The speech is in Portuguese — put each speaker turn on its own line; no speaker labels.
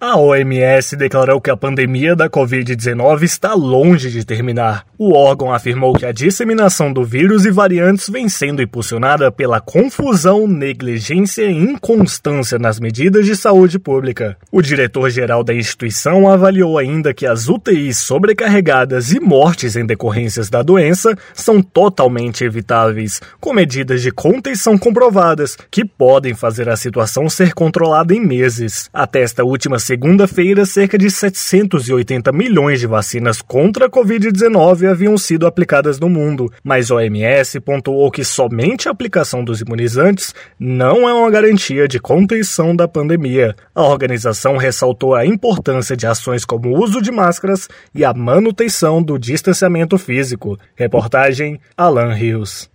A OMS declarou que a pandemia da Covid-19 está longe de terminar. O órgão afirmou que a disseminação do vírus e variantes vem sendo impulsionada pela confusão, negligência e inconstância nas medidas de saúde pública. O diretor-geral da instituição avaliou ainda que as UTIs sobrecarregadas e mortes em decorrências da doença são totalmente evitáveis, com medidas de contenção comprovadas que podem fazer a situação ser controlada em meses. Até esta última segunda-feira, cerca de 780 milhões de vacinas contra a Covid-19 haviam sido aplicadas no mundo, mas a OMS pontuou que somente a aplicação dos imunizantes não é uma garantia de contenção da pandemia. A organização ressaltou a importância de ações como o uso de máscaras e a manutenção do distanciamento físico. Reportagem Alan Rios.